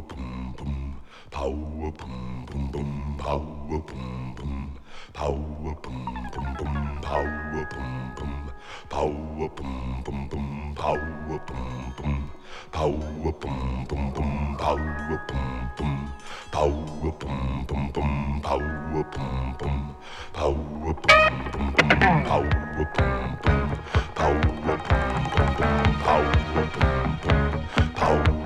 boom boom, power boom boom boom, power boom boom, power boom boom boom, power boom boom, power boom boom boom, power boom boom, power boom boom boom, power boom boom, power boom boom boom, power boom boom, power boom boom boom, power boom boom, power boom boom boom, power boom boom, power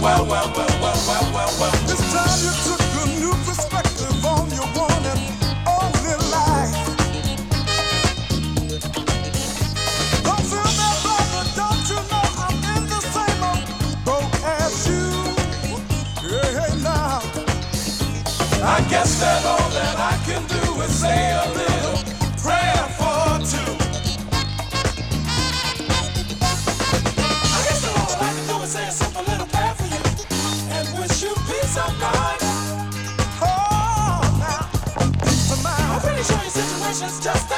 well, well, well, well, well, well, well. This time you took a new perspective on your one and only life. Don't feel that brother, don't you know I'm in the same old boat as you? Yeah, now. I guess that all that I can do is say a little. just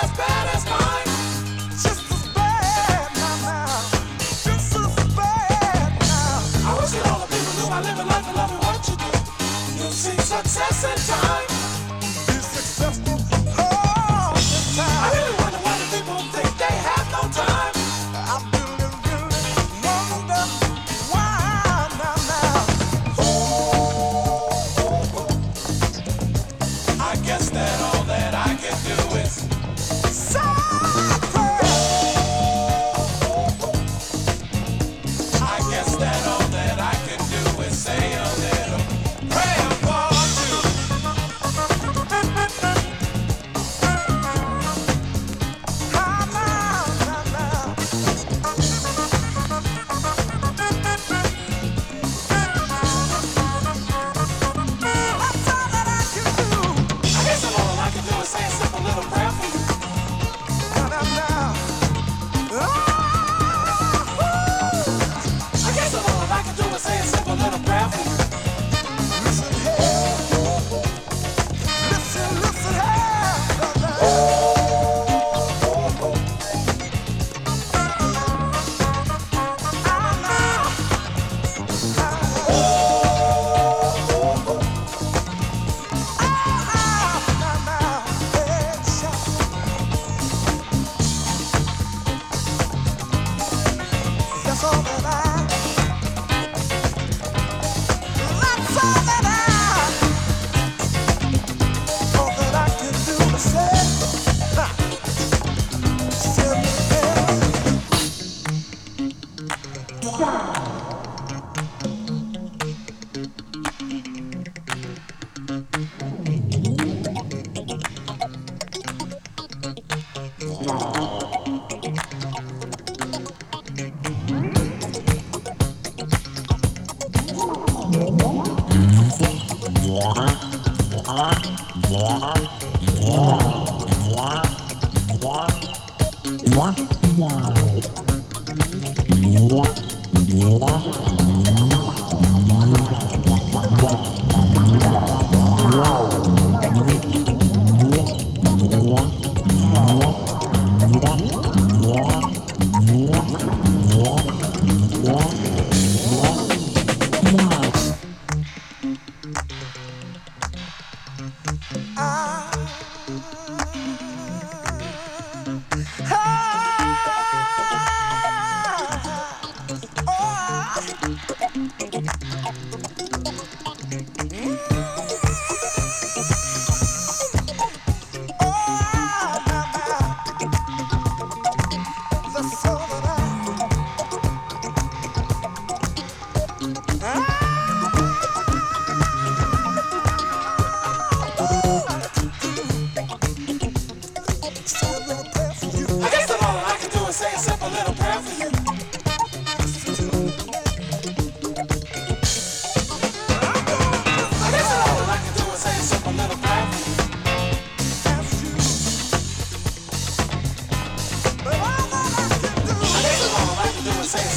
Yeah.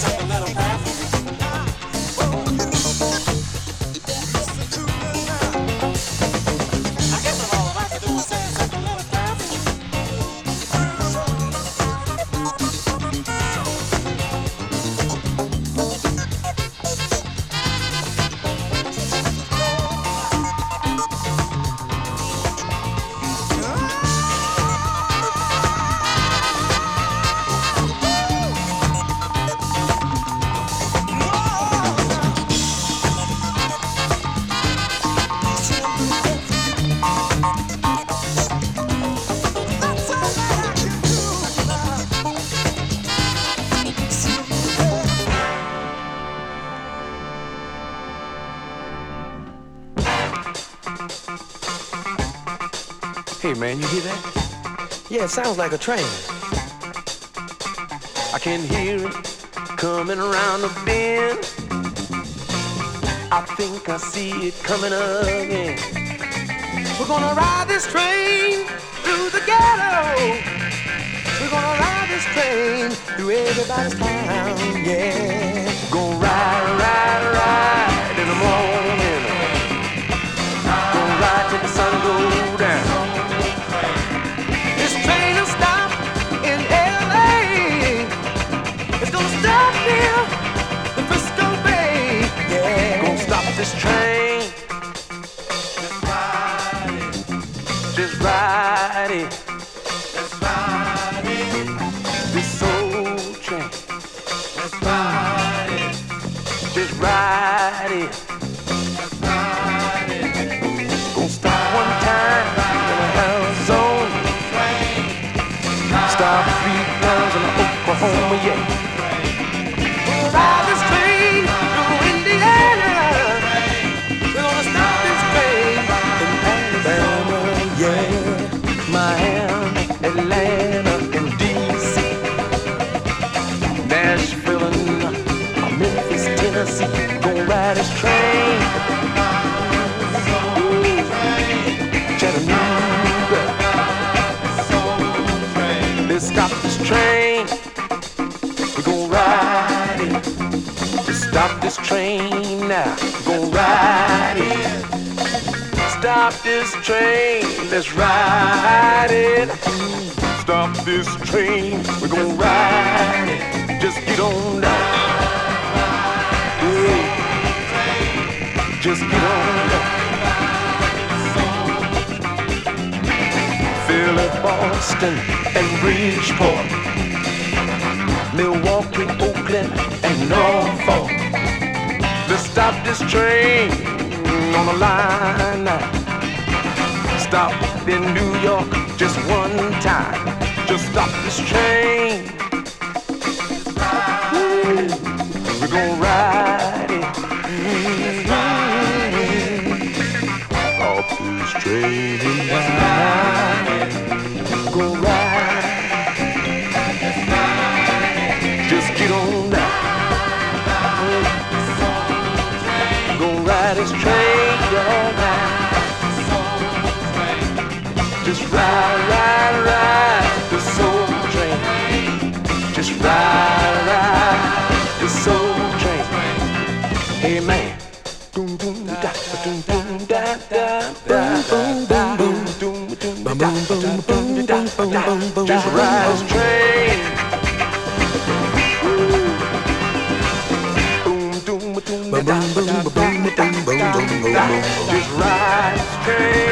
Man. You hear that? Yeah, it sounds like a train. I can hear it coming around the bend. I think I see it coming again. We're gonna ride this train through the ghetto. We're gonna ride this train through everybody's town, yeah. Ride, ride, ride train now. Gonna ride it. Stop this train, let's ride it. Stop this train, we're gonna ride it. Just get on down. just get on down. Philly, Boston, and Bridgeport, Milwaukee, Oakland, and Norfolk. Let's stop this train on the line. Stop in New York just one time. Just stop this train. We're gonna ride it. Mm-hmm. Straight and ride, go ride. Ride, ride, ride the soul train. Just ride, ride the soul train. Hey man. Doom, doom, da, doom, doom, da, da, da. Just ride this train. Just ride this train.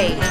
Boy.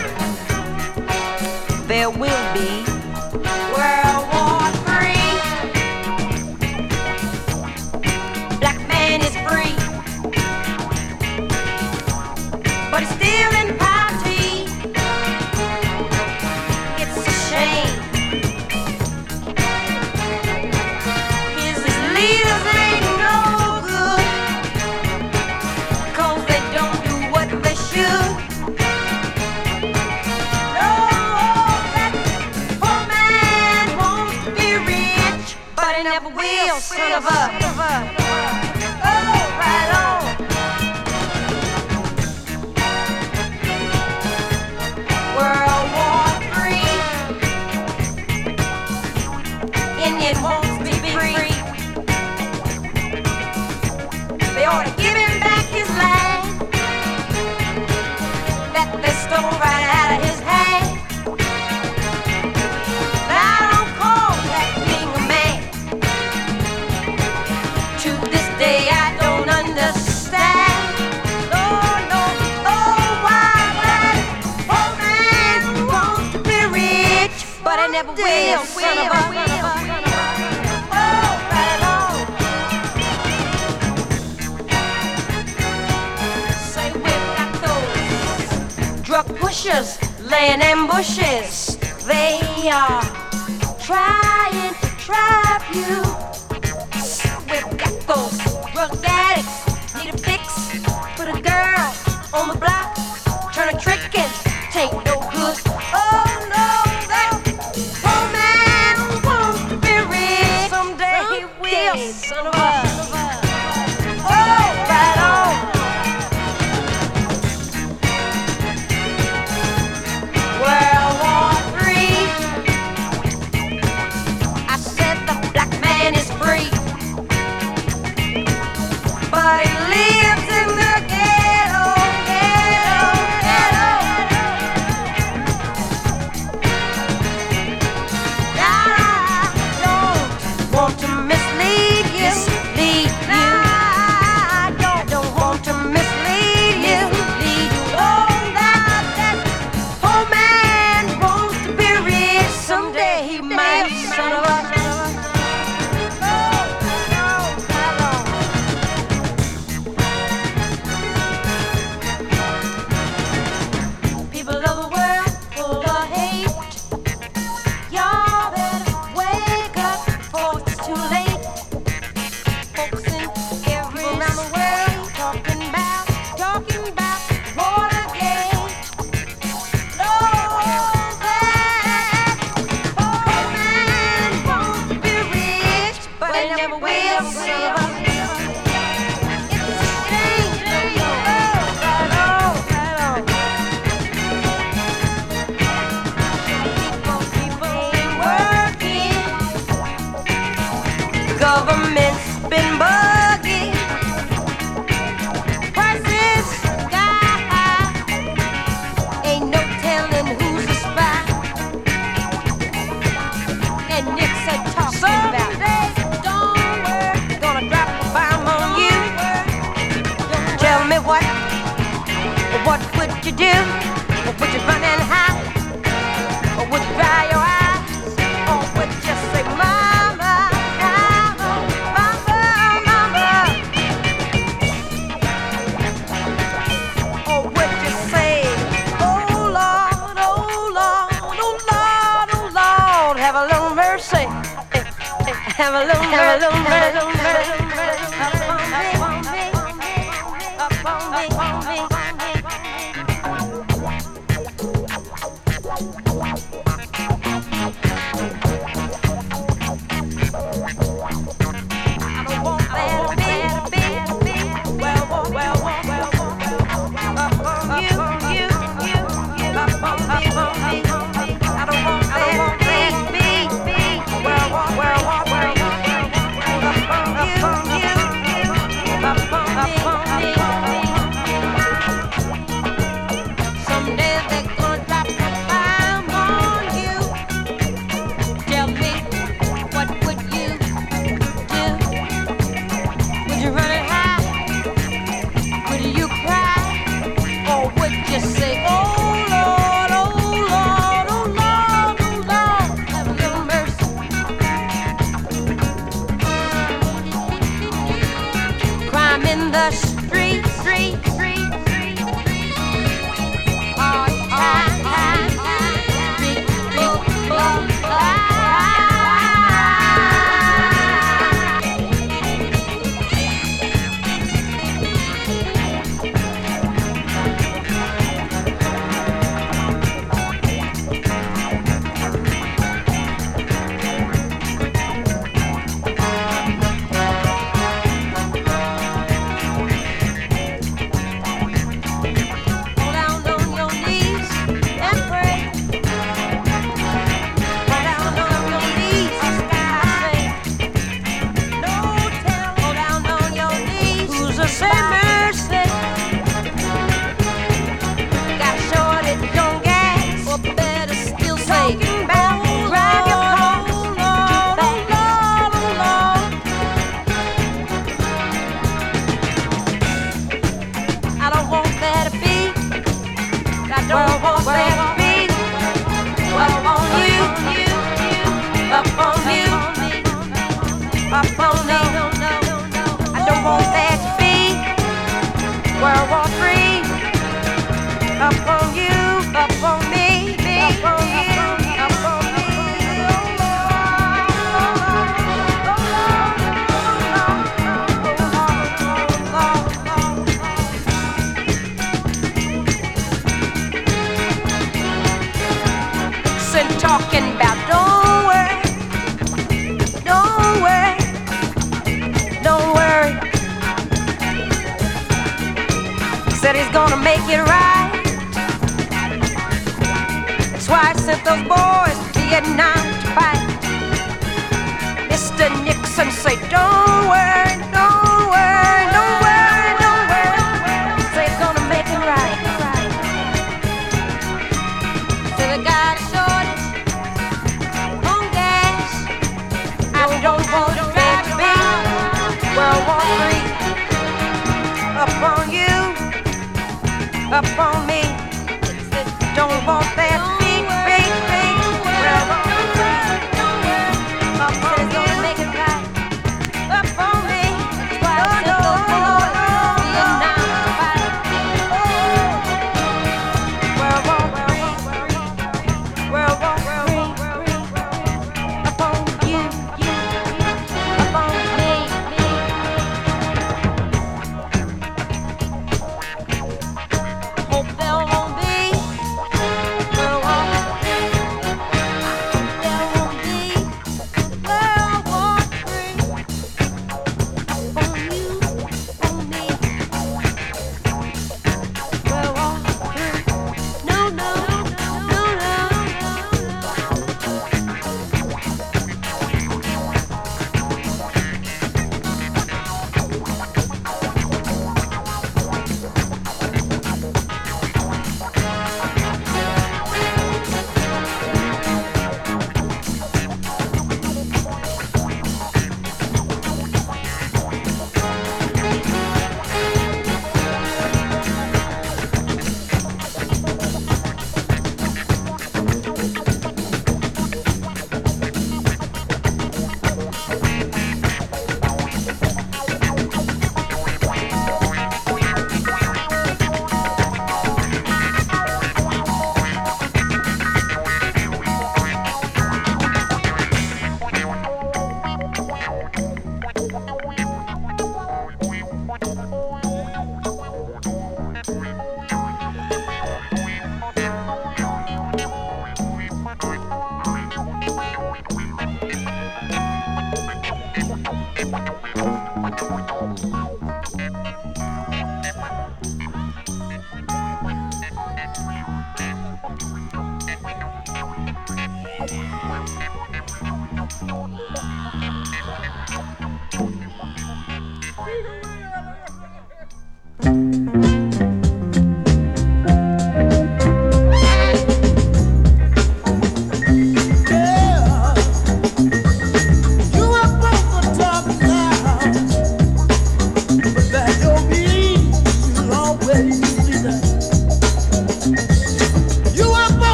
you do? Or would you run and hide? Or would you dry your eyes? Or would you just say, Mama, Mama, Mama, Mama? Or would you say, Oh Lord, oh Lord, oh Lord, oh Lord, have a little mercy, have a little, mercy, have a little mercy.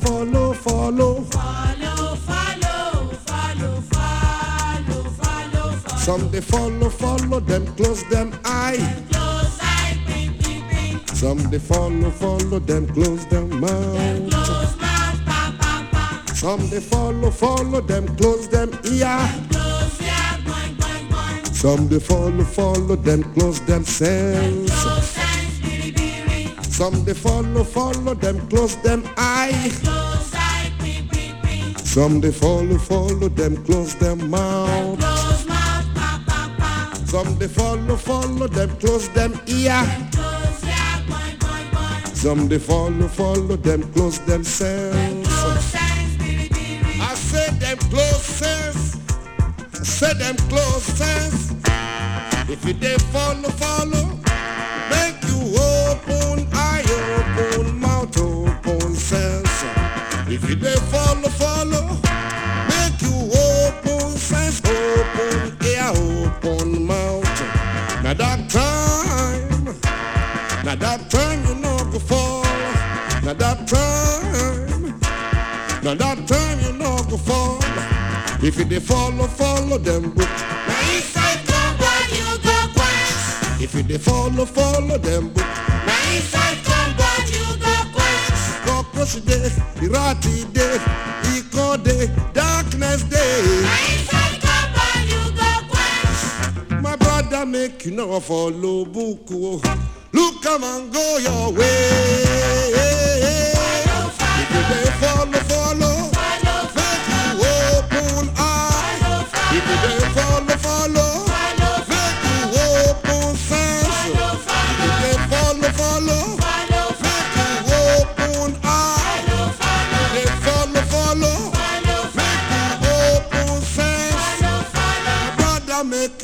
Follow, follow. Follow, follow, follow, follow, follow, follow. Some they follow, follow them, close them eye. Close eye, blink, blink, blink. Some they follow, follow them, close them mouth. Close mouth, pam, pam, pam. Some they follow, follow them, close them ear. Close ear, boing, boing, boing. Some they follow, follow them, close themselves. Close biri, biri. Some they follow, follow them, close them eye. Close eye, blink, blink, blink. Some they follow, follow them, close them mouth. Close mouth, pam, pam, pam. Some they follow, follow them, close them ear. Close ear, boing, boing, boing. Some they follow, follow them, close themselves. Close eyes, biri, biri. I said them closest. I said them closest. If you they follow, follow, If they follow, follow, make you open open ear, open mouth. Now that time, now that time you go fall. Now that time, now that time you go fall. If follow, follow them book. Now inside come when you go quest. If follow, follow them book. Now inside day, irati day, iko day, darkness day. My brother make you know follow book. oh. Look come and go your way. If you follow, follow.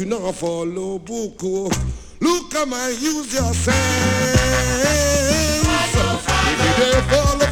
You not follow book. oh. Look come and use your sense. If you follow.